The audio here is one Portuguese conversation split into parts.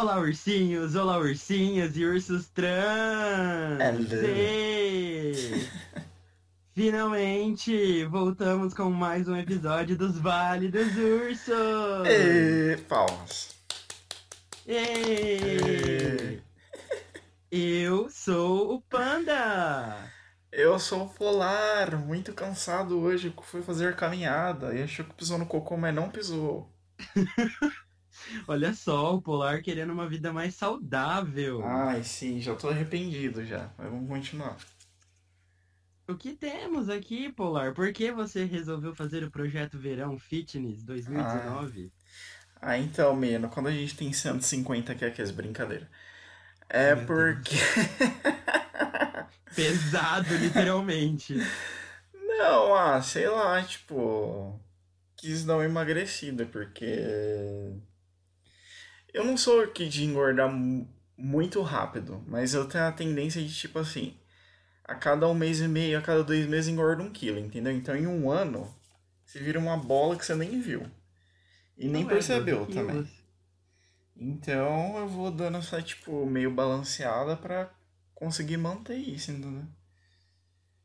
Olá, ursinhos, olá, ursinhas e ursos trans! Ê! Finalmente voltamos com mais um episódio dos Vale dos Ursos! E palmas. Ê! Eu sou o Panda! Eu sou o Polar, muito cansado hoje, fui fazer caminhada e achou que pisou no cocô, mas não pisou. Olha só, o Polar querendo uma vida mais saudável. Ai, sim, já tô arrependido já, mas vamos continuar. O que temos aqui, Polar? Por que você resolveu fazer o projeto Verão Fitness 2019? Ah, então, Meno, quando a gente tem 150 que é que é brincadeira. É Meu porque. Pesado, literalmente. Não, ah, sei lá, tipo. Quis dar uma emagrecida, porque. Eu não sou aqui de engordar mu- muito rápido, mas eu tenho a tendência de, tipo assim, a cada um mês e meio, a cada dois meses engorda um quilo, entendeu? Então em um ano, você vira uma bola que você nem viu. E nem Não é, percebeu 12 também. quilos. Então eu vou dando essa, tipo, meio balanceada pra conseguir manter isso, entendeu?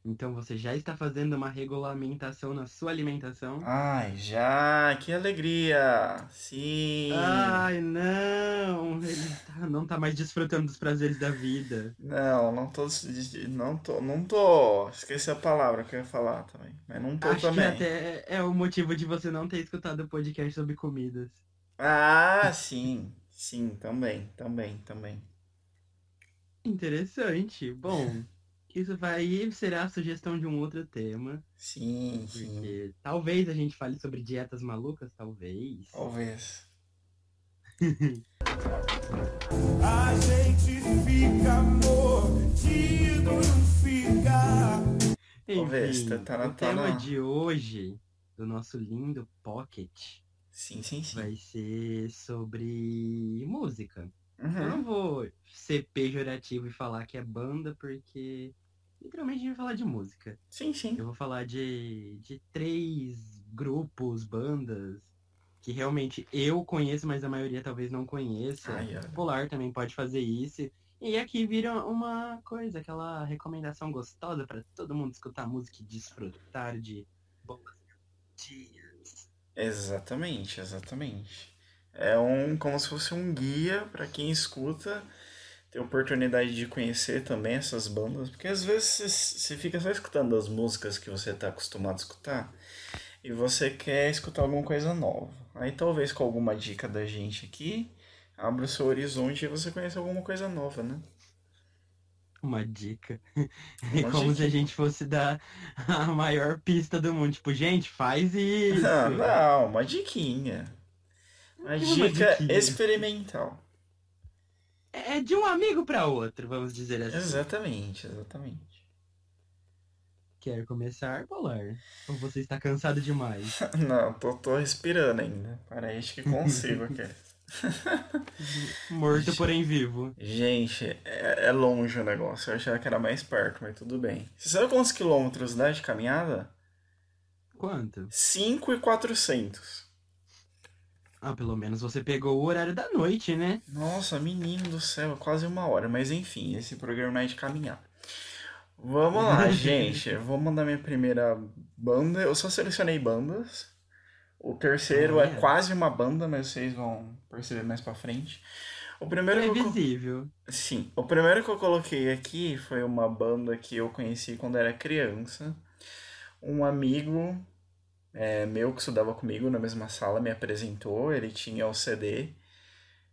Então você já está fazendo uma regulamentação na sua alimentação? Ai, já, que alegria! Sim! Ai, não! Ele tá- não tá mais desfrutando dos prazeres da vida. Não, não tô, não tô, não tô, esqueci a palavra que eu ia falar também, mas não tô Acho que também. até é o motivo de você não ter escutado o podcast sobre comidas. Ah, sim, sim, também, também, também. Interessante. Bom, isso vai será a sugestão de um outro tema. Sim, sim, Porque talvez a gente fale sobre dietas malucas, talvez. talvez. A gente fica mordido, não fica. Talvez, Enfim, tá- tá na- o tá tema de hoje, do nosso lindo Pocket, Sim, sim, sim. vai ser sobre música. Eu Uhum. não vou ser pejorativo e falar que é banda, porque literalmente a gente vai falar de música. Sim, sim. Eu vou falar de, de três grupos, bandas, que realmente eu conheço, mas a maioria talvez não conheça. Ai, olha. Polar também pode fazer isso. E aqui vira uma coisa, aquela recomendação gostosa para todo mundo escutar música e desfrutar de boas melodias. Exatamente, exatamente. É um como se fosse um guia pra quem escuta ter oportunidade de conhecer também essas bandas, porque às vezes você- fica só escutando as músicas que você tá acostumado a escutar e você quer escutar alguma coisa nova. Aí talvez com alguma dica da gente aqui, abra o seu horizonte e você conheça alguma coisa nova, né? Uma dica. Uma É como se a dica. gente fosse dar a maior pista do mundo. Tipo, gente, faz isso. Ah, não, uma diquinha. Uma Uma dica diquinha. experimental. É de um amigo para outro, vamos dizer assim. Exatamente, exatamente. Quer começar, Polar? Ou você está cansado demais? Não, tô, tô respirando ainda. Acho que consigo aqui. Morto, porém vivo. Gente, é, é longe o negócio. Eu achava que era mais perto, mas tudo bem. Você sabe quantos quilômetros dá de caminhada? Quanto? 5,400. Ah, pelo menos você pegou o horário da noite, né? Nossa, menino do céu, quase uma hora. Mas enfim, esse programa é de caminhar. Vamos lá, gente. Eu vou mandar minha primeira banda. Eu só selecionei bandas. O terceiro é Olha. quase uma banda, mas vocês vão perceber mais pra frente. O primeiro eu co- Previsível. Sim, o primeiro que eu coloquei aqui foi uma banda que eu conheci quando era criança. Um amigo é, meu que estudava comigo na mesma sala me apresentou, ele tinha o CD,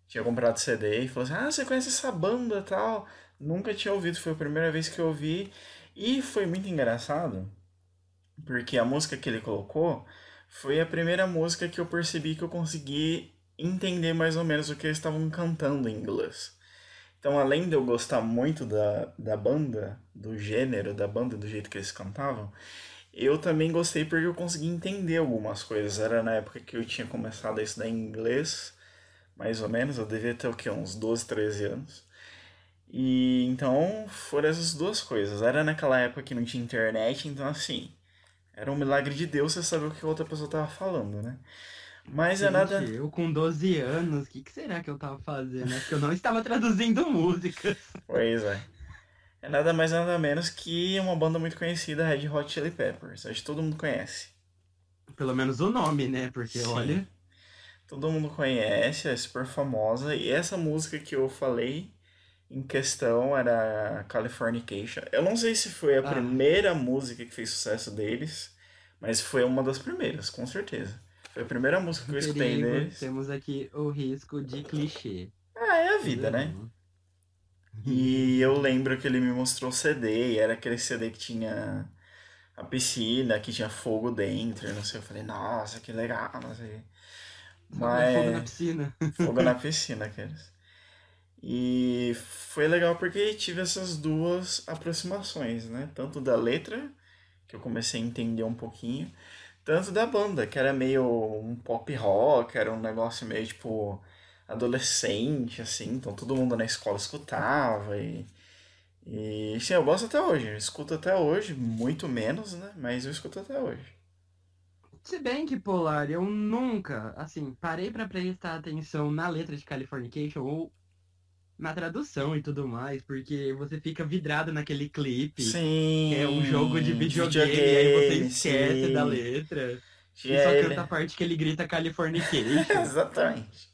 tinha comprado CD e falou assim: Ah, você conhece essa banda tal? Nunca tinha ouvido, foi a primeira vez que eu ouvi. E foi muito engraçado, porque a música que ele colocou foi a primeira música que eu percebi que eu consegui entender mais ou menos o que eles estavam cantando em inglês. Então, além de eu gostar muito da, da banda, do gênero da banda, do jeito que eles cantavam, eu também gostei porque eu consegui entender algumas coisas. Era na época que eu tinha começado a estudar inglês, mais ou menos, eu devia ter o quê? Uns 12, 13 anos. E então foram essas duas coisas. Era naquela época que não tinha internet, então assim, era um milagre de Deus você saber o que a outra pessoa tava falando, né? Mas é Gente, nada. eu com 12 anos, o que, que será que eu tava fazendo? Acho que eu não estava traduzindo música. Pois é. É nada mais nada menos que uma banda muito conhecida, Red Hot Chili Peppers. Acho que todo mundo conhece. Pelo menos o nome, né? Porque Sim. olha. Todo mundo conhece, é super famosa. E essa música que eu falei em questão era Californication. Eu não sei se foi a Ah. primeira música que fez sucesso deles, mas foi uma das primeiras, com certeza. Foi a primeira música que eu escutei deles. temos aqui o risco de clichê. Ah, é a vida, né? E eu lembro que ele me mostrou o CD, e era aquele CD que tinha a piscina, que tinha fogo dentro, não sei. Eu falei, nossa, que legal, não sei. Mas... Fogo na piscina. fogo na piscina, aqueles. E foi legal porque tive essas duas aproximações, né? Tanto da letra, que eu comecei a entender um pouquinho, tanto da banda, que era meio um pop rock, era um negócio meio tipo adolescente, assim, então todo mundo na escola escutava e. E sim, eu gosto até hoje, eu escuto até hoje, muito menos, né? Mas eu escuto até hoje. Se bem que, Polar, eu nunca, assim, parei pra prestar atenção na letra de Californication ou na tradução e tudo mais, porque você fica vidrado naquele clipe. Sim. que É um jogo de videogame, e aí você esquece da letra. E Tinha só ele- canta a parte que ele grita Californication. Exatamente.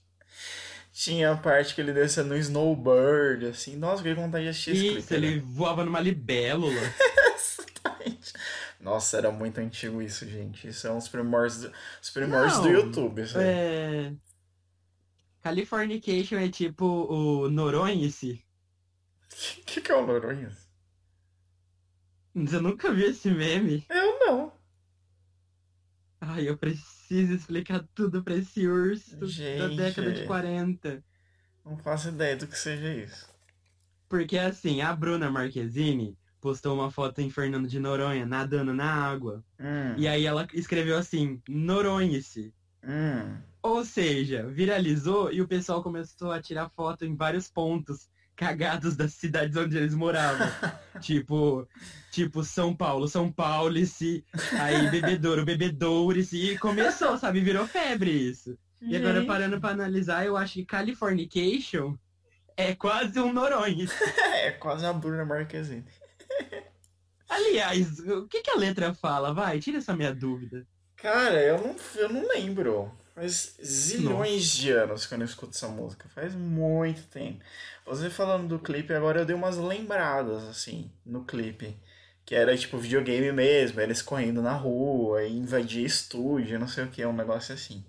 Tinha a parte que ele descia no snowbird, assim. Nossa, que vontade de assistir esse Isso, clipe, né? ele voava numa libélula. Exatamente. Nossa, era muito antigo isso, gente. Isso é uns primórdios do, os primórdios do YouTube, isso aí. É... Californication é tipo o Noronha-se. O que, que é o Noronha? Você nunca viu esse meme? Eu. Ai, eu preciso explicar tudo pra esse urso da Gente. década de 40. Não faço ideia do que seja isso. Porque assim, a Bruna Marquezine postou uma foto em Fernando de Noronha nadando na água. Hum, E aí ela escreveu assim, Noronha-se. hum. Ou seja, viralizou e o pessoal começou a tirar foto em vários pontos cagados das cidades onde eles moravam. tipo, tipo São Paulo, São Paulo, se aí Bebedouro, Bebedouro-se e começou, sabe? Virou febre isso. E agora Gente. parando pra analisar, eu acho que Californication é quase um Noronha. É quase a Bruna Marquezine. Aliás, o que, que a letra fala? Vai, tira essa minha dúvida. Cara, eu não, eu não lembro. Faz zilhões de anos que eu não escuto essa música. Faz muito tempo. Você falando do clipe, agora eu dei umas lembradas, assim, no clipe. Que era tipo videogame mesmo, eles correndo na rua, invadir estúdio, não sei o que, um negócio assim.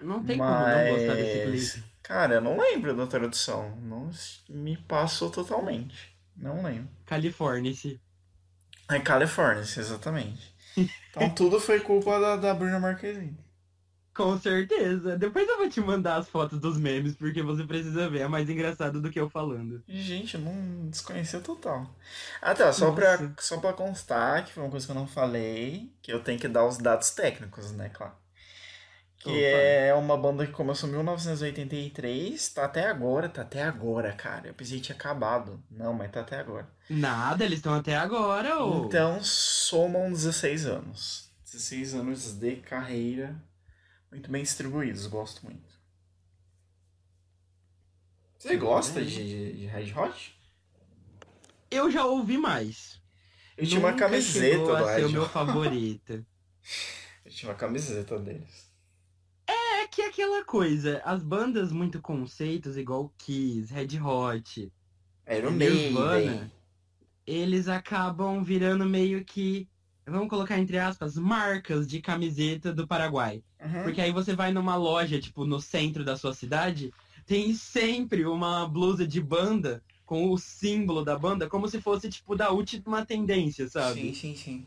Não tem como não gostar desse Mas, clipe. cara, eu não lembro da tradução. Não me passou totalmente. Não lembro. Califórnia-se. É California, exatamente. Então tudo foi culpa da, da Bruna Marquezine. Com certeza. Depois eu vou te mandar as fotos dos memes, porque você precisa ver. É mais engraçado do que eu falando. Gente, eu não desconhecia total. Ah tá, só pra, só pra constar, que foi uma coisa que eu não falei, que eu tenho que dar os dados técnicos, né, claro. Que Opa. é uma banda que começou em 1983, tá até agora, tá até agora, cara. Eu pensei que tinha acabado. Não, mas tá até agora. Nada, eles estão até agora, ô. Então, somam 16 anos. 16 anos de carreira, muito bem distribuídos, gosto muito. Você gosta de, de Red Hot? Eu já ouvi mais. Eu tinha uma Nunca camiseta chegou do Red o meu Hot. favorito. Eu tinha uma camiseta deles. É que é aquela coisa, as bandas muito conceitos, igual Kiss, Red Hot, Era o Nirvana, Maiden. eles acabam virando meio que, vamos colocar entre aspas, marcas de camiseta do Paraguai. Uhum. Porque aí você vai numa loja, tipo, no centro da sua cidade, tem sempre uma blusa de banda com o símbolo da banda, como se fosse, tipo, da última tendência, sabe? Sim, sim, sim.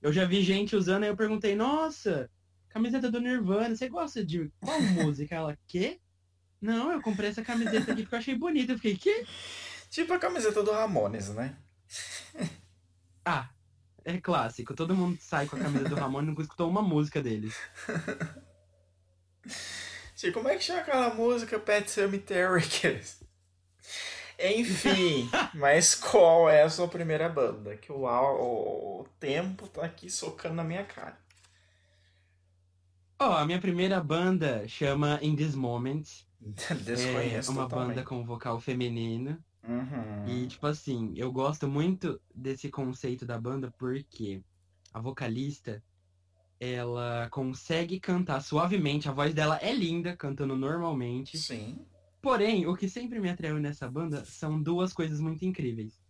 Eu já vi gente usando, aí eu perguntei, nossa, camiseta do Nirvana, você gosta de qual música? Ela, quê? Não, eu comprei essa camiseta aqui porque eu achei bonita. Eu fiquei, quê? Tipo a camiseta do Ramones, né? Ah, é clássico. Todo mundo sai com a camisa do Ramon e nunca escutou uma música deles. Tipo, como é que chama aquela música Pet Cemetery? Enfim, mas qual é a sua primeira banda? Que o, au- o tempo tá aqui socando na minha cara. Ó, a minha primeira banda chama In This Moment. É Desconheço uma totalmente. banda com vocal feminino. Uhum. E, tipo assim, eu gosto muito desse conceito da banda porque a vocalista, ela consegue cantar suavemente, a voz dela é linda, cantando normalmente. Sim. Porém, o que sempre me atraiu nessa banda são duas coisas muito incríveis.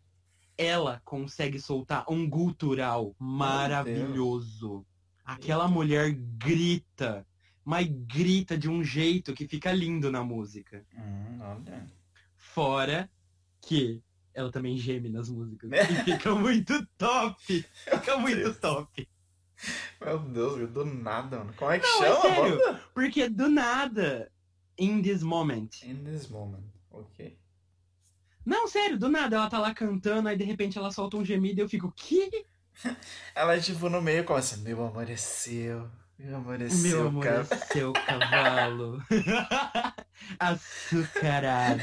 Ela consegue soltar um gutural maravilhoso. Aquela mulher grita, mas grita de um jeito que fica lindo na música. Hum, olha. Fora que ela também geme nas músicas. E fica muito top! Fica muito top! Meu Deus, do nada, mano. Como é que Não, é chama a sério. banda? Porque do nada, in this moment. In this moment. Ok. Não, sério, do nada, ela tá lá cantando, aí de repente ela solta um gemido e eu fico, que? Ela, tipo, no meio começa, meu amor é seu. Meu amor é Meu seu, amor cara. é seu cavalo. Açucarado.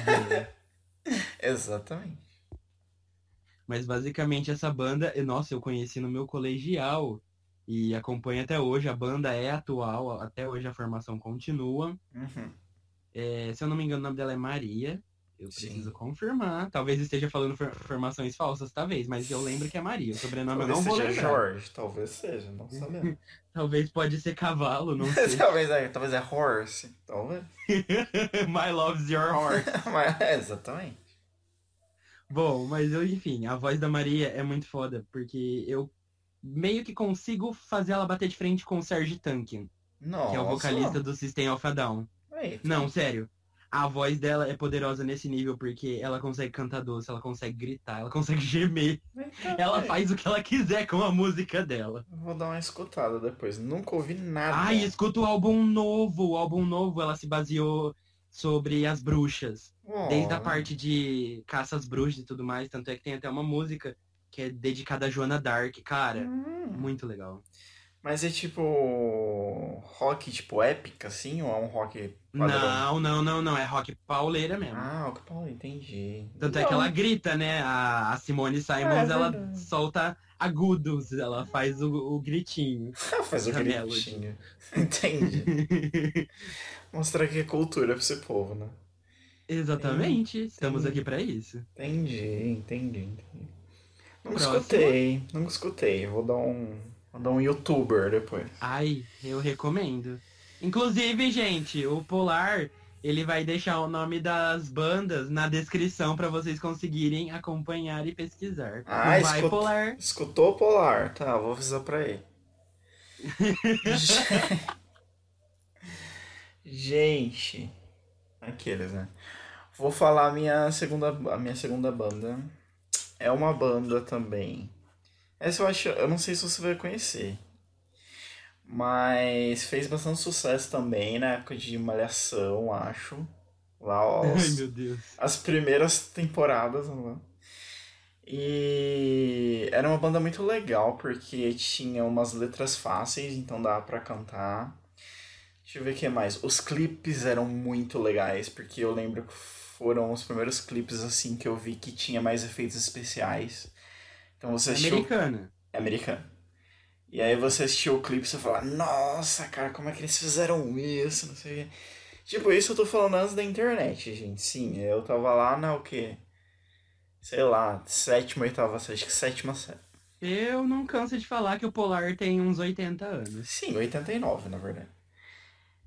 Exatamente. Mas basicamente essa banda, nossa, eu conheci no meu colegial e acompanho até hoje. A banda é atual, até hoje a formação continua. Uhum. É, se eu não me engano, o nome dela é Maria. Eu Sim. preciso confirmar. Talvez esteja falando for- informações falsas, talvez, mas eu lembro que é Maria. O sobrenome eu Talvez não vou seja lembrar. Jorge, talvez seja, não sabemos. Talvez pode ser cavalo, não sei. talvez, é, talvez é horse, talvez. My love's your horse. Mas, é, exatamente. Bom, mas eu, enfim, a voz da Maria é muito foda, porque eu meio que consigo fazer ela bater de frente com o Serge Tankian, Nossa. que é o vocalista do System of a Down. Não, sério. A voz dela é poderosa nesse nível porque ela consegue cantar doce, ela consegue gritar, ela consegue gemer. Ela velho. faz o que ela quiser com a música dela. Vou dar uma escutada depois. Nunca ouvi nada. Ai, escuta o álbum novo. O álbum novo ela se baseou sobre as bruxas. Oh, Desde a parte de caça às bruxas e tudo mais. Tanto é que tem até uma música que é dedicada a Joana Dark. Cara, Hum. muito legal. Mas é tipo. rock, tipo, épica, assim? Ou é um rock padrão? Não, não, não, não. É rock pauleira mesmo. Ah, que Paulo, entendi. Tanto é que ela grita, né? A, a Simone Simons, É, ela verdade. solta agudos, ela faz o, o gritinho. Faz o gritinho. Entendi. Mostrar que é cultura pra esse povo, né? Exatamente, estamos sim. aqui pra isso. Entendi, entendi, entendi. Próximo. escutei, nunca escutei. Vou dar um. Vou dar um youtuber depois. Ai, eu recomendo. Inclusive, gente, o Polar, ele vai deixar o nome das bandas na descrição pra vocês conseguirem acompanhar e pesquisar. Ah, Vai, escuta- Polar. Escutou o Polar? Tá, vou avisar pra ele. Gente, aqueles, né? Vou falar a minha segunda, a minha segunda banda. É uma banda também. Essa eu acho, eu não sei se você vai conhecer. Mas fez bastante sucesso também na época de Malhação, acho. Lá, Ai, os, meu Deus. as primeiras temporadas lá. E era uma banda muito legal porque tinha umas letras fáceis, então dava pra cantar. Deixa eu ver o que mais. Os clipes eram muito legais, porque eu lembro que foram os primeiros clipes assim que eu vi que tinha mais efeitos especiais. Então você assistiu Americana. é americano. E aí você assistiu o clipe e você fala, nossa, cara, como é que eles fizeram isso? Não sei o quê. Tipo, isso eu tô falando antes da internet, gente. Sim, eu tava lá na o quê? Sei lá, sétima, oitava, acho que sétima série. Eu não canso de falar que o Polar tem uns 80 anos. Sim, 89, na verdade.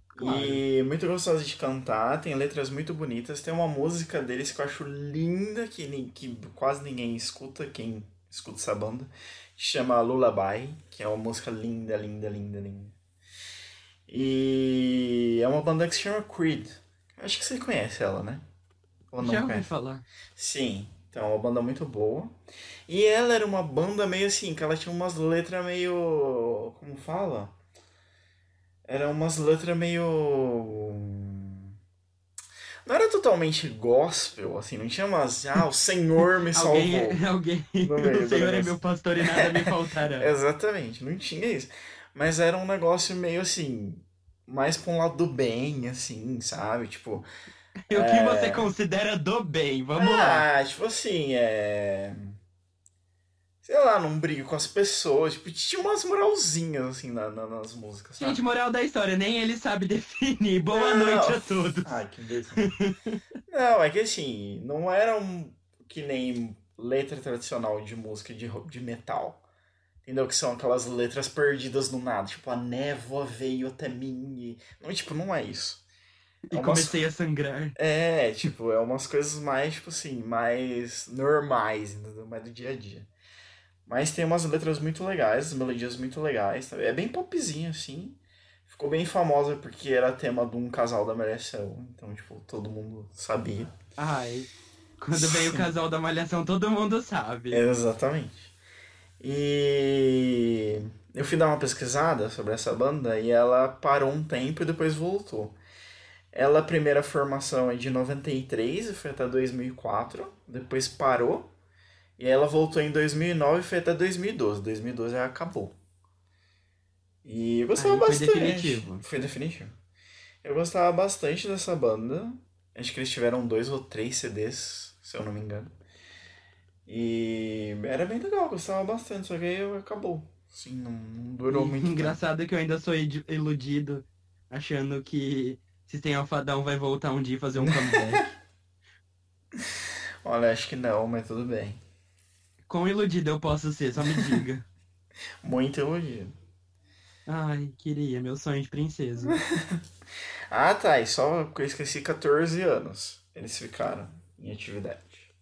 Claro. E muito gostosa de cantar, tem letras muito bonitas. Tem uma música deles que eu acho linda, que, que quase ninguém escuta, quem escuta essa banda. Chama Lullaby, que é uma música linda, linda, linda, linda. E é uma banda que se chama Creed. Acho que você conhece ela, né? Ou não Já ouvi conhece? falar. Sim, então é uma banda muito boa. E ela era uma banda meio assim, que ela tinha umas letras meio. Como fala? Era umas letras meio. Não era totalmente gospel, assim, não tinha umas. Ah, o Senhor me salvou. Alguém, alguém, meio o Senhor é meu pastor e nada me faltará. Exatamente, não tinha isso. Mas era um negócio meio assim. Mais pra um lado do bem, assim, sabe? Tipo. E o que você considera do bem? Vamos lá. Ah, tipo assim, é. Sei lá, não brigo com as pessoas. Tipo, tinha umas moralzinhas, assim, na, na- nas músicas, sabe? Gente, moral da história, nem ele sabe definir. Boa Não. noite a todos. Ai, que imbecil. não, é que assim, não era um, que nem letra tradicional de música de, de metal. Entendeu? Que são aquelas letras perdidas no nada. Tipo, a névoa veio até mim e... Não, tipo, não é isso. E É umas- comecei a sangrar. É, tipo, é umas coisas mais, tipo assim, mais normais, entendeu? Mais do dia a dia. Mas tem umas letras muito legais, as melodias muito legais. sabe? É bem popzinho, assim. Ficou bem famosa porque era tema de um casal da Malhação. Então, tipo, todo mundo sabia. Ai, quando vem o casal da malhação, todo mundo sabe. Exatamente. E eu fui dar uma pesquisada sobre essa banda e ela parou um tempo e depois voltou. Ela, a primeira formação é de 93 e foi até 2004, depois parou. E ela voltou em 2009 e foi até 2012. 2012 ela acabou. E eu gostava Aí foi bastante. definitivo. Foi definitivo. Eu gostava bastante dessa banda. Acho que eles tiveram dois ou três CDs, se eu não me engano. E era bem legal, gostava bastante, só que aí acabou. Assim, não, não durou E muito tempo. Engraçado que eu ainda sou id- iludido, achando que Sistema Alfadão vai voltar um dia e fazer um comeback. Olha, acho que não, mas tudo bem. Quão iludido eu posso ser, só me diga. Muito elogio. Ai, queria, meu sonho de princesa. Ah, tá, e só que eu esqueci 14 anos. Eles ficaram em atividade.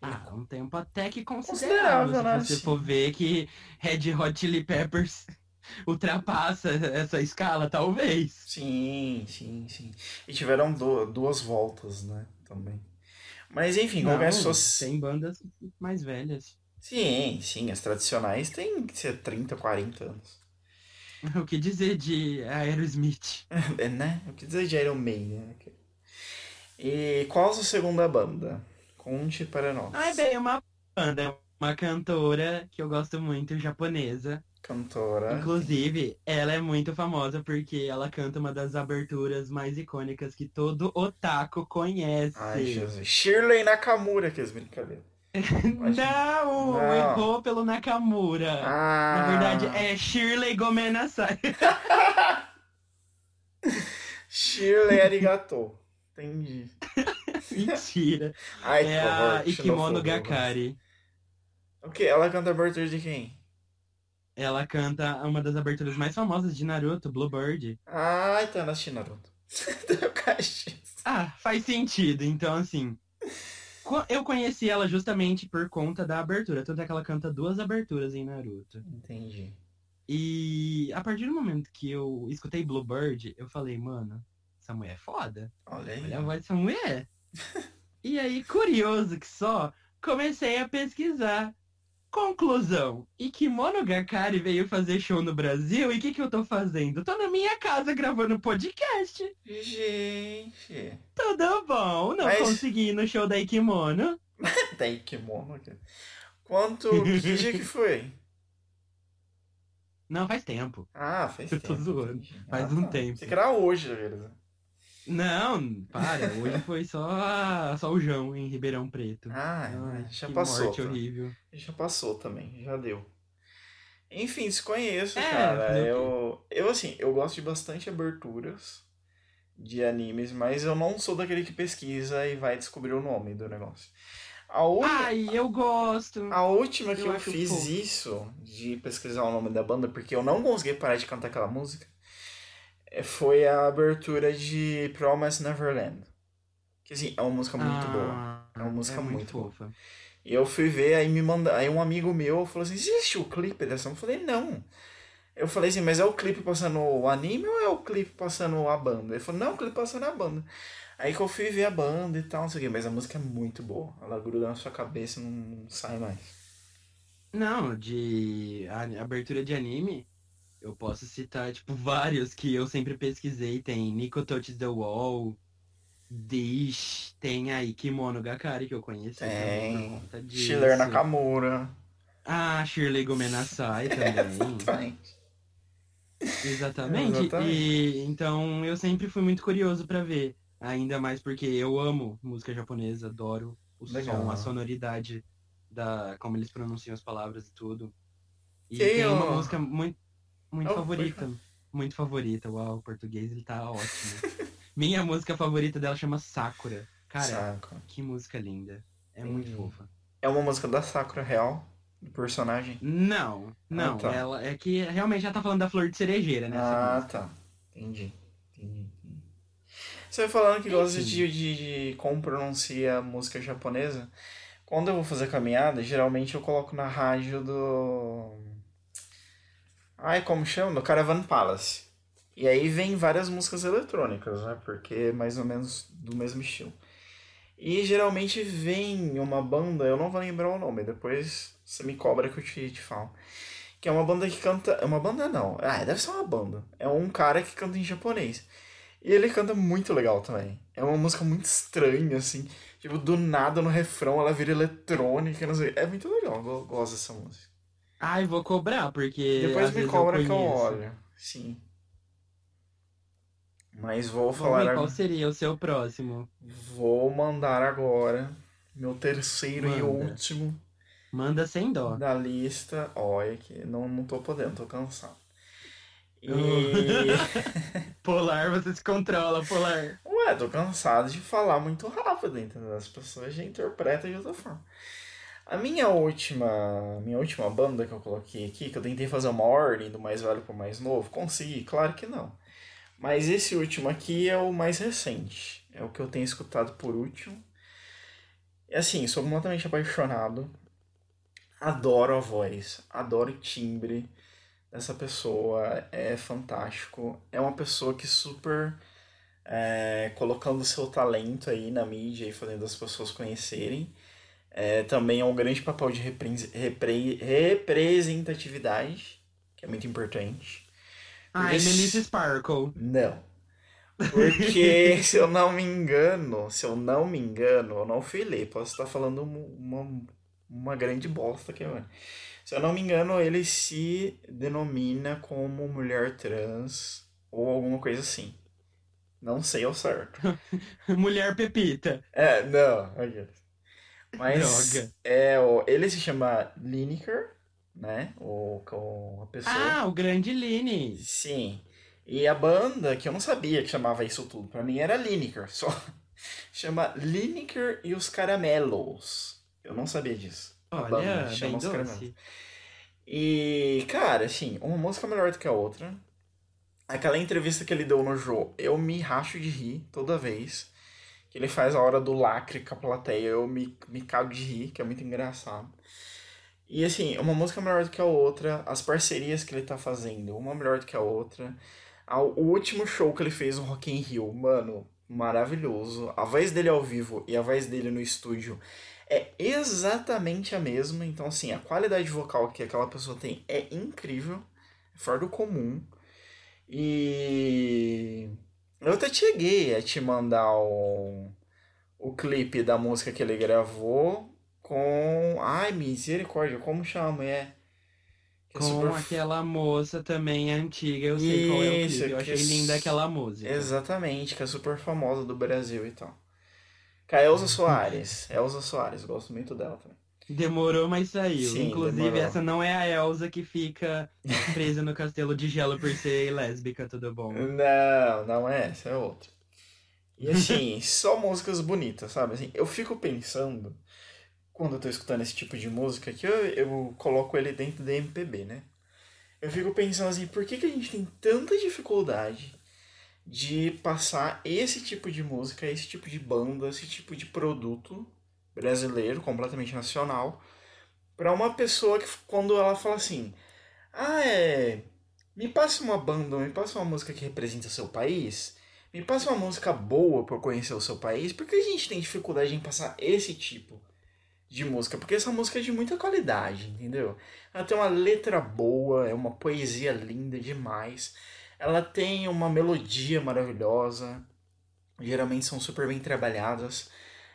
Ah, um tempo até que Considerável, considerável, né? se você Sim. for ver que Red Hot Chili Peppers ultrapassa essa escala, talvez. Sim, sim, sim. E tiveram du- duas voltas, né? Também. Mas enfim, Não, qualquer pessoa. tem bandas mais velhas. Sim, sim, as tradicionais têm que ser 30, 40 anos. O que dizer de Aerosmith? É, né? O que dizer de Iron Maiden, né? E qual a sua segunda banda? Conte para nós. Ah, é bem, uma banda, uma cantora que eu gosto muito, japonesa. Cantora. Inclusive, ela é muito famosa porque ela canta uma das aberturas mais icônicas que todo otaku conhece. Ai, Jesus. Shirley Nakamura, que as brincadeiras. Não, Não. errou pelo Nakamura. Ah. Na verdade, é Shirley Gomenasai. Shirley Arigato. Entendi. Mentira. Ai, é favor. a Ikimono Gakari. O que? Ela canta abertura de quem? Ela canta uma das aberturas mais famosas de Naruto, Bluebird. Ai, tá na Naruto. Deu caixinha. Ah, faz sentido. Então, assim. Eu conheci ela justamente por conta da abertura. Tanto é que ela canta duas aberturas em Naruto. Entendi. E a partir do momento que eu escutei Bluebird, eu falei, mano, essa mulher é foda. Olha aí. Olha a voz dessa mulher. e aí, curioso que só, comecei a pesquisar. Conclusão, Ikimono Gakari veio fazer show no Brasil e o que, que eu tô fazendo? Tô na minha casa gravando podcast. Gente. Tudo bom, não Mas- consegui ir no show da Ikimono. Tem kimono aqui. Quanto. Que dia que foi? Não, faz tempo. Ah, faz Eu tempo. tô zoando. Faz Ah, um tá. tempo. Você que era hoje, beleza. Não, para, hoje foi só, só o João em Ribeirão Preto. Ah, Ai, já que passou. morte tá? horrível. Já passou também, já deu. Enfim, se conheço, É, cara. Eu, eu, assim, eu gosto de bastante aberturas de animes, mas eu não sou daquele que pesquisa e vai descobrir o nome do negócio. A, uni- Ai, eu gosto. a última que eu eu, fiz fofo. isso, de pesquisar o nome da banda, porque eu não consegui parar de cantar aquela música, foi a abertura de Promise Neverland. Que, assim, é uma música muito boa. Ah, É uma música muito boa. fofa. E eu fui ver, aí me manda, aí um amigo meu falou assim, assistiu o clipe dessa? Eu falei, não. Eu falei assim, mas é o clipe passando o anime ou é o clipe passando a banda? Ele falou, não, o clipe passando a banda. Aí que eu fui ver a banda e tal, não sei o quê, mas a música é muito boa. Ela gruda na sua cabeça e não, não sai mais. Não, de a- abertura de anime, eu posso citar, tipo, vários que eu sempre pesquisei. Tem Nico Touches the Wall, Dish, tem aí Kimono Gakari, que eu conheci também Tem. Schiller Nakamura. Ah, Shirley Gomenasai também. Exatamente. Exatamente. Exatamente. E então eu sempre fui muito curioso pra ver. Ainda mais porque eu amo música japonesa, adoro o Legal. som, a sonoridade da como eles pronunciam as palavras e tudo. E Quem tem uma é o- música muito, muito Oh, favorita. Muito favorita. Uau, o português ele tá ótimo. Minha música favorita dela chama Sakura. Cara, Saco. que música linda. É muito Entendi. fofa. É uma música da Sakura real, do personagem. Não, não. tá. Ela é que realmente já tá falando da flor de cerejeira, né? Ah, tá. Entendi. Entendi. entendi. Você vai falando que gosta de, de, de como pronuncia música japonesa. Quando eu vou fazer caminhada, geralmente eu coloco na rádio do. Ai, como chama? Do Caravan Palace. E aí vem várias músicas eletrônicas, né? Porque é mais ou menos do mesmo estilo. E geralmente vem uma banda, eu não vou lembrar o nome, depois você me cobra que eu te, te falo. Que é uma banda que canta. É uma banda não. Ah, deve ser uma banda. É um cara que canta em japonês. E ele canta muito legal também. É uma música muito estranha, assim. Tipo, do nada no refrão ela vira eletrônica, não sei. É muito legal, eu go- gosto dessa música. Ai, vou cobrar, porque. Depois me cobra eu que eu olho. Sim. Mas vou falar. qual seria o seu próximo. Vou mandar agora meu terceiro e Manda. último Manda sem dó. da lista. Olha que não, não tô podendo, tô cansado. E. Polar, você se controla, Polar. Ué, tô cansado de falar muito rápido, entendeu? As pessoas já interpretam de outra forma. A minha última, minha última banda que eu coloquei aqui, que eu tentei fazer uma ordem do mais velho pro mais novo, consegui? Claro que não. Mas esse último aqui é o mais recente. É o que eu tenho escutado por último. E assim, sou completamente apaixonado. Adoro a voz, adoro o timbre dessa pessoa. É fantástico. É uma pessoa que super é, colocando seu talento aí na mídia e fazendo as pessoas conhecerem. É, também é um grande papel de repre- repre- representatividade, que é muito importante. Ai, Esse- Melissa Sparkle. Não. Porque, se eu não me engano, se eu não me engano, eu não fui ler, posso estar falando um- uma, uma grande bosta aqui agora. Se eu não me engano, ele se denomina como mulher trans ou alguma coisa assim. Não sei ao certo. Mulher Pepita. É, não. Mas Droga. é, o, ele se chama Lineker, né? O, o, a pessoa. Ah, o grande Line. Sim. E a banda, que eu não sabia que chamava isso tudo, pra mim era Lineker, só. Chama Lineker e os Caramelos. Eu não sabia disso. A Olha, banda bem chama os Caramelos. E, cara, assim, uma música melhor do que a outra. Aquela entrevista que ele deu no Jô, eu me racho de rir toda vez. Que ele faz a hora do lacre com a plateia, eu me, me cago de rir, que é muito engraçado. E assim, uma música melhor do que a outra, as parcerias que ele tá fazendo, uma melhor do que a outra. O último show que ele fez no Rock in Rio, mano, maravilhoso. A voz dele ao vivo e a voz dele no estúdio é exatamente a mesma. Então, assim, a qualidade vocal que aquela pessoa tem é incrível, fora do comum. E eu até cheguei a te mandar o, o clipe da música que ele gravou com. Ai, misericórdia, como chama? É. Que é Com super- aquela moça também antiga, eu sei qual é o Isso, clipe. Eu que achei é linda aquela música. Exatamente, que é super famosa do Brasil e tal. Com a Elza Soares. Elza Soares, gosto muito dela também. Demorou, mas saiu. Sim, Inclusive, demorou. essa não é a Elsa que fica presa no castelo de gelo por ser lésbica, tudo bom? Não, não é essa, é outra. E assim, só músicas bonitas, sabe? Assim, eu fico pensando, quando eu tô escutando esse tipo de música, que eu, eu coloco ele dentro da MPB, né? Eu fico pensando assim, por que, que a gente tem tanta dificuldade de passar esse tipo de música, esse tipo de banda, esse tipo de produto brasileiro, completamente nacional, pra uma pessoa que quando ela fala assim, ah, é. Me passa uma banda, me passa uma música que representa o seu país. Me passa uma música boa eu conhecer o seu país. Por que a gente tem dificuldade em passar esse tipo de música? Porque essa música é de muita qualidade, entendeu? Ela tem uma letra boa, é uma poesia linda demais. Ela tem uma melodia maravilhosa. Geralmente são super bem trabalhadas.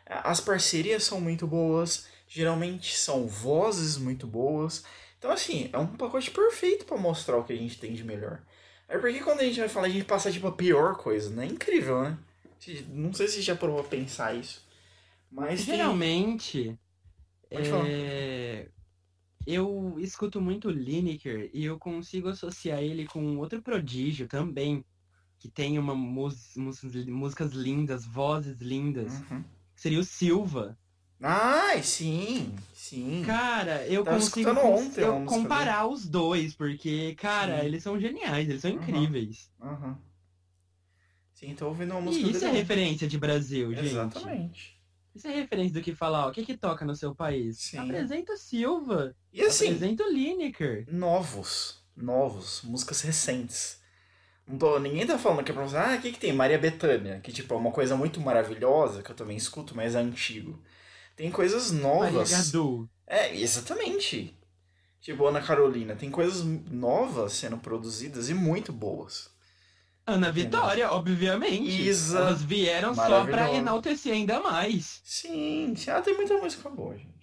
As parcerias são muito boas. Geralmente são vozes muito boas. Então, assim, é um pacote perfeito pra mostrar o que a gente tem de melhor. É porque quando a gente vai falar, a gente passa tipo a pior coisa, né? É incrível, né? Não sei se já provou a pensar isso. Mas tem- Geralmente, Pode falar. É, Eu escuto muito Lineker e eu consigo associar ele com outro prodígio também, que tem uma mus- músicas lindas, vozes lindas. Uhum. Seria o Silva. Ai, sim, sim. Cara, eu Tava consigo ontem eu comparar os dois, porque, cara, Sim. eles são geniais, eles são Uhum. incríveis. Uhum. Sim, tô ouvindo uma música E isso é dele. referência de Brasil, gente. Exatamente. Isso é referência do que falar, ó, o que que toca no seu país? Sim. Apresenta o Silva, E assim, apresenta o Lineker. novos, novos, músicas recentes. Não tô, ninguém tá falando aqui pra você, ah, o que que tem? Maria Bethânia, que tipo, é uma coisa muito maravilhosa, que eu também escuto, mas é antigo. Tem coisas Maria novas. Gadu. É, exatamente. Tipo, Ana Carolina, tem coisas novas sendo produzidas e muito boas. Ana Vitória, obviamente. Isa, Elas vieram só pra enaltecer ainda mais. Sim, sim. Ah, tem muita música boa, gente.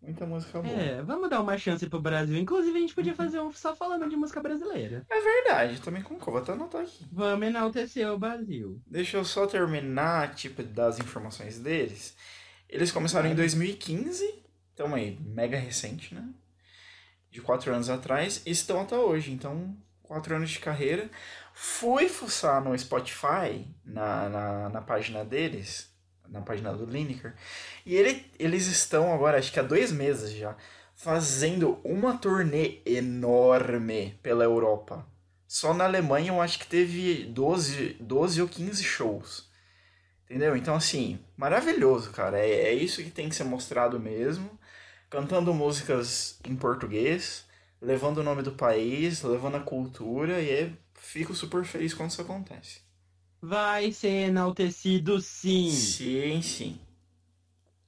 Muita música boa. É, vamos dar uma chance pro Brasil. Inclusive, a gente Uhum. podia fazer um só falando de música brasileira. É verdade, também concordo. Vou até anotar aqui. Vamos enaltecer o Brasil. Deixa eu só terminar, tipo, das informações deles. Eles começaram em 2015, então aí, mega recente, né? De quatro anos atrás, e estão até hoje, então, quatro anos de carreira. Fui fuçar no Spotify, na, na, na página deles, na página do Lineker, e ele, eles estão agora, acho que há dois meses já, fazendo uma turnê enorme pela Europa. Só na Alemanha eu acho que teve 12, 12 ou 15 shows. Entendeu? Então, assim, maravilhoso, cara. É, é isso que tem que ser mostrado mesmo. Cantando músicas em português, levando o nome do país, levando a cultura, e é, fico super feliz quando isso acontece. Vai ser enaltecido sim. Sim, sim.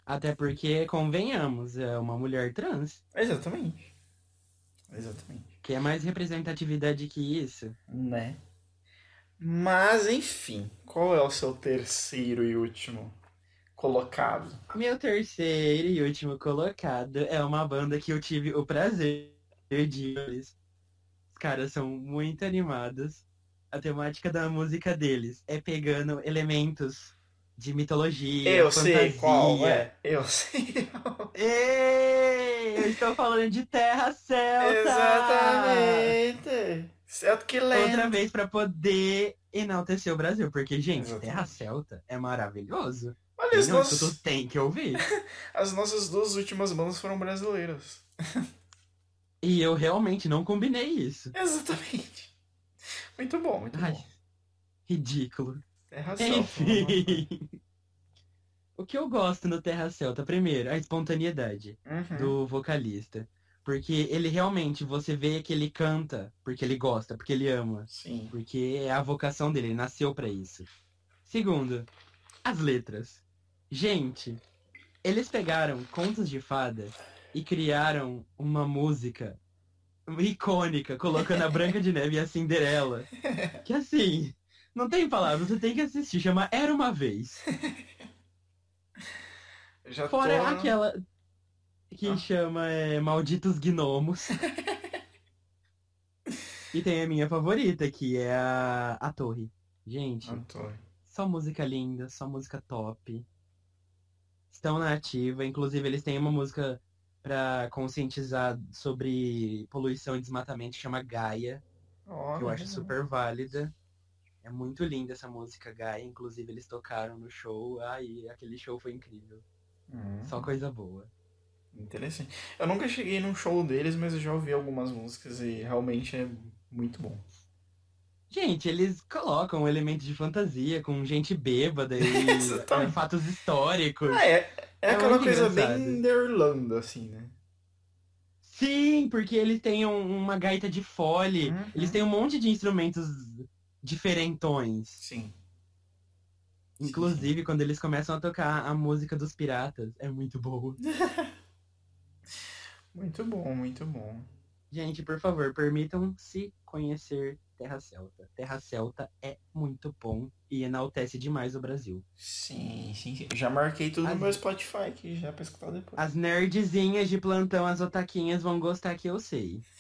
Até porque, convenhamos, é uma mulher trans. Exatamente. Exatamente. Que é mais representatividade que isso. Né? Mas, enfim, qual é o seu terceiro e último colocado? Meu terceiro e último colocado é uma banda que eu tive o prazer de. Os caras são muito animados. A temática da música deles é pegando elementos de mitologia, Eu fantasia. sei qual é. Eu sei. Ei, eu estou falando de Terra Celta! Exatamente. Celtic que Outra lenda. vez pra poder enaltecer o Brasil, porque, gente, Exatamente. Terra Celta é maravilhoso. Olha, não nossas, escutou tem que ouvir. as nossas duas últimas bandas foram brasileiras. E eu realmente não combinei isso. Exatamente. Muito bom, muito Ai, bom. ridículo. Terra Celta. Enfim. O que eu gosto no Terra Celta, primeiro, a espontaneidade Uhum. do vocalista. Porque ele realmente, você vê que ele canta porque ele gosta, porque ele ama. Sim. Porque é a vocação dele, ele nasceu pra isso. Segundo, as letras. Gente, eles pegaram contos de fada e criaram uma música icônica, colocando a Branca de Neve e a Cinderela. Que assim, não tem palavras, você tem que assistir, chama Era Uma Vez. Já Fora tô... aquela que Ah. chama é, Malditos Gnomos. e tem a minha favorita, que é a, a Torre. Gente, Já tô. só música linda, só música top. Estão na ativa, inclusive eles têm uma música pra conscientizar sobre poluição e desmatamento chama Gaia, Ó, que eu acho super válida. É muito linda essa música Gaia, inclusive eles tocaram no show, ai, aquele show foi incrível. Hum, Só coisa boa. Interessante. Eu nunca cheguei num show deles, mas eu já ouvi algumas músicas e realmente é muito bom. Gente, eles colocam um elemento de fantasia com gente bêbada e é, fatos históricos. Ah, é, é É aquela coisa engraçado. bem da Irlanda, assim, né? Sim, porque eles têm um- uma gaita de fole, Uhum. eles têm um monte de instrumentos diferentões. Sim. Inclusive, quando eles começam a tocar a música dos piratas, é muito boa. Muito bom, muito bom. Gente, por favor, permitam-se conhecer Terra Celta. Terra Celta é muito bom e enaltece demais o Brasil. Sim, sim, sim. Já marquei tudo no As- meu Spotify aqui, já pra escutar depois. As nerdzinhas de plantão, as otaquinhas vão gostar que eu sei.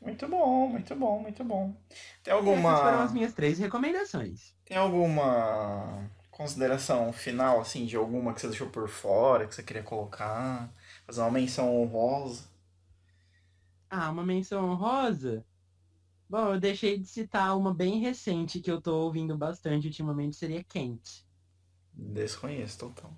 Muito bom, muito bom, muito bom. Tem Essas foram as alguma. minhas três recomendações. Tem alguma consideração final, assim, de alguma que você deixou por fora, que você queria colocar? Fazer uma menção honrosa? Ah, uma menção honrosa? Bom, eu deixei de citar uma bem recente que eu tô ouvindo bastante ultimamente, seria Kent. Desconheço, total.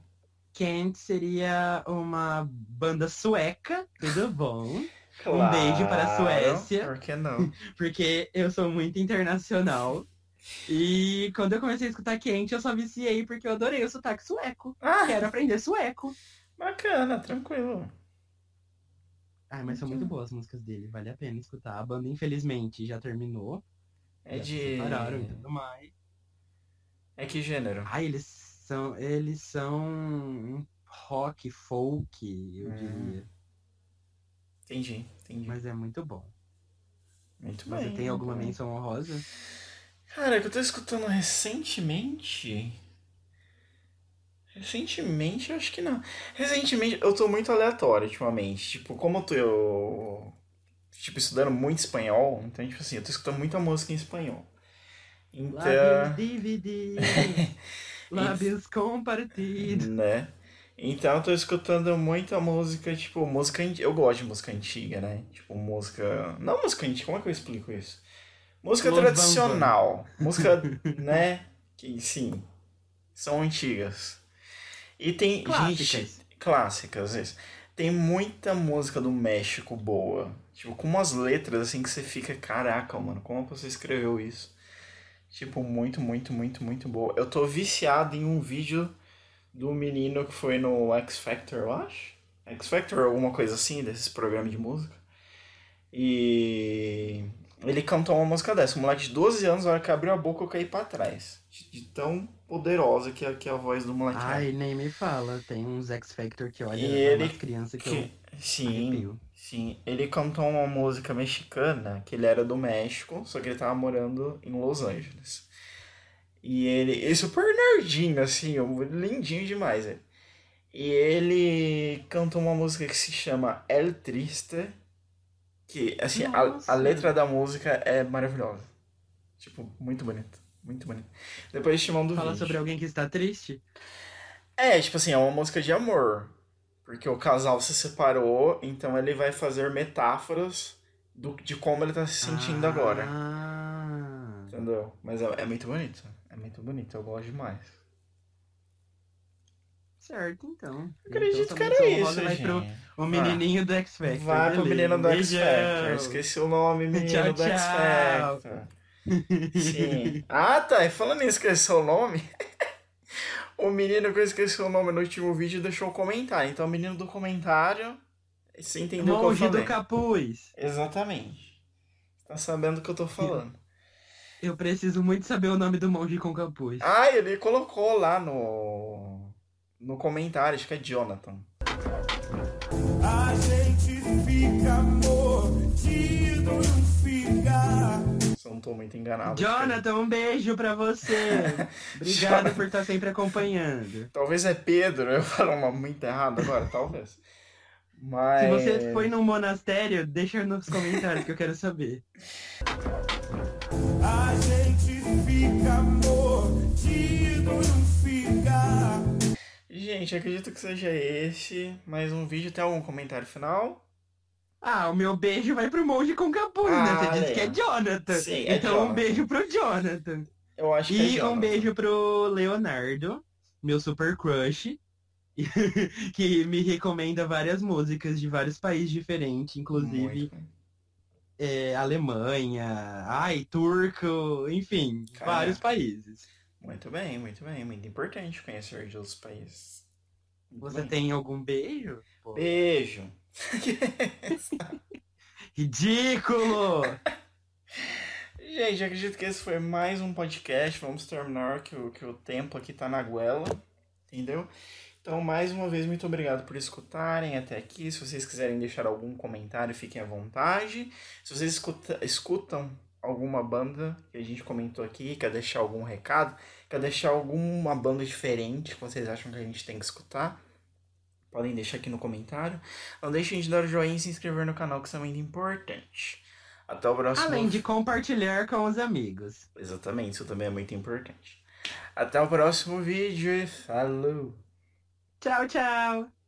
Kent seria uma banda sueca, tudo bom? Um beijo para a Suécia. Por que não? Porque eu sou muito internacional. E quando eu comecei a escutar Kent, eu só viciei porque eu adorei o sotaque sueco. Ah, Quero aprender sueco. bacana, tranquilo. Ai, mas são muito boas as músicas dele, vale a pena escutar. A banda, infelizmente, já terminou. É já se de. separaram e tudo mais. É que gênero? Ai, eles são. Eles são um rock, folk, eu Hum. diria. Entendi, entendi. Mas é muito bom. Muito Você bem. tem alguma bem. menção honrosa? Cara, que eu tô escutando recentemente. Recentemente, eu acho que não. Recentemente, eu tô muito aleatório ultimamente. Tipo, como eu tô. Eu, tipo, estudando muito espanhol, então, tipo assim, eu tô escutando muita música em espanhol. Lábios Então. divididos, lábios compartidos. né? Então eu tô escutando muita música, tipo, música. Eu gosto de música antiga, né? Tipo, música. Não música antiga, como é que eu explico isso? Música tradicional. Música, né? Que sim. São antigas. E tem. Clássicas. Gente, clássicas, isso. Tem muita música do México boa. Tipo, com umas letras assim que você fica, caraca, mano, como você escreveu isso? Tipo, muito, muito, muito, muito boa. Eu tô viciado em um vídeo do menino que foi no X Factor, eu acho. X Factor, alguma coisa assim, desses programas de música. E ele cantou uma música dessa. Um moleque de 12 anos, na hora que abriu a boca, eu caí pra trás. De, de tão poderosa que é, que é a voz do moleque. Ai, nem me fala. Tem uns X Factor que olha E é ele umas crianças que, eu Que- sim, arrepio. sim. Ele cantou uma música mexicana, que ele era do México, só que ele tava morando em Los Angeles. E ele. E super nerdinho, assim, lindinho demais, velho. E ele cantou uma música que se chama El Triste. Que, assim, a, a letra da música é maravilhosa. Tipo, muito bonita. Muito bonita. Depois te mando o Fala vídeo. sobre alguém que está triste? É, tipo assim, é uma música de amor. Porque o casal se separou, então ele vai fazer metáforas do, de como ele tá se sentindo agora. Ah. Entendeu? Mas é, é muito bonito. É muito bonito, eu gosto demais. Certo, então. Acredito então, que era honrosa isso, vai gente. pro o menininho do X Factor. Vai pro beleza. menino do X Beijão. Factor. Esqueci o nome, menino Tchau, do X tchau. Factor. Sim. Ah, tá. E falando em esquecer o nome, o menino que eu esqueci o nome no último vídeo deixou um comentário. Então, o menino do comentário, você entendeu o que eu Monge falei. do capuz. Exatamente. Tá sabendo o que eu tô falando. Eu preciso muito saber o nome do monge com capuz. Ah, ele colocou lá no no comentário, acho que é Jonathan. A não tô muito enganado. Jonathan, um beijo pra você. Obrigado Jonathan. por estar sempre acompanhando. Talvez é Pedro, eu falo um nome muito errado agora, talvez. Mas Se você foi num monastério, deixa nos comentários que eu quero saber. A gente fica mordido, não fica. Gente, acredito que seja esse. Mais um vídeo. Tem algum comentário final? Ah, o meu beijo vai pro monge com capuz, né? Ah, Você disse olha. que é Jonathan. Sim, é então Jonathan. um beijo pro Jonathan. Eu acho que é E Jonathan. um beijo pro Leonardo, meu super crush, que me recomenda várias músicas de vários países diferentes, inclusive é, Alemanha, ai, turco, enfim, vários países. Muito bem, muito bem. Muito importante conhecer de outros países. Muito Você bem. tem algum beijo? Pô, Beijo. Ridículo! Gente, acredito que esse foi mais um podcast. Vamos terminar que o, que o tempo aqui tá na goela. Entendeu? Então, mais uma vez, muito obrigado por escutarem até aqui. Se vocês quiserem deixar algum comentário, fiquem à vontade. Se vocês escuta- escutam alguma banda que a gente comentou aqui, quer deixar algum recado, quer deixar alguma banda diferente que vocês acham que a gente tem que escutar, podem deixar aqui no comentário. Não deixem de dar o joinha e se inscrever no canal, que isso é muito importante. Até o próximo Além de compartilhar com os amigos. Exatamente, isso também é muito importante. Até o próximo vídeo e falou! Tchau, tchau.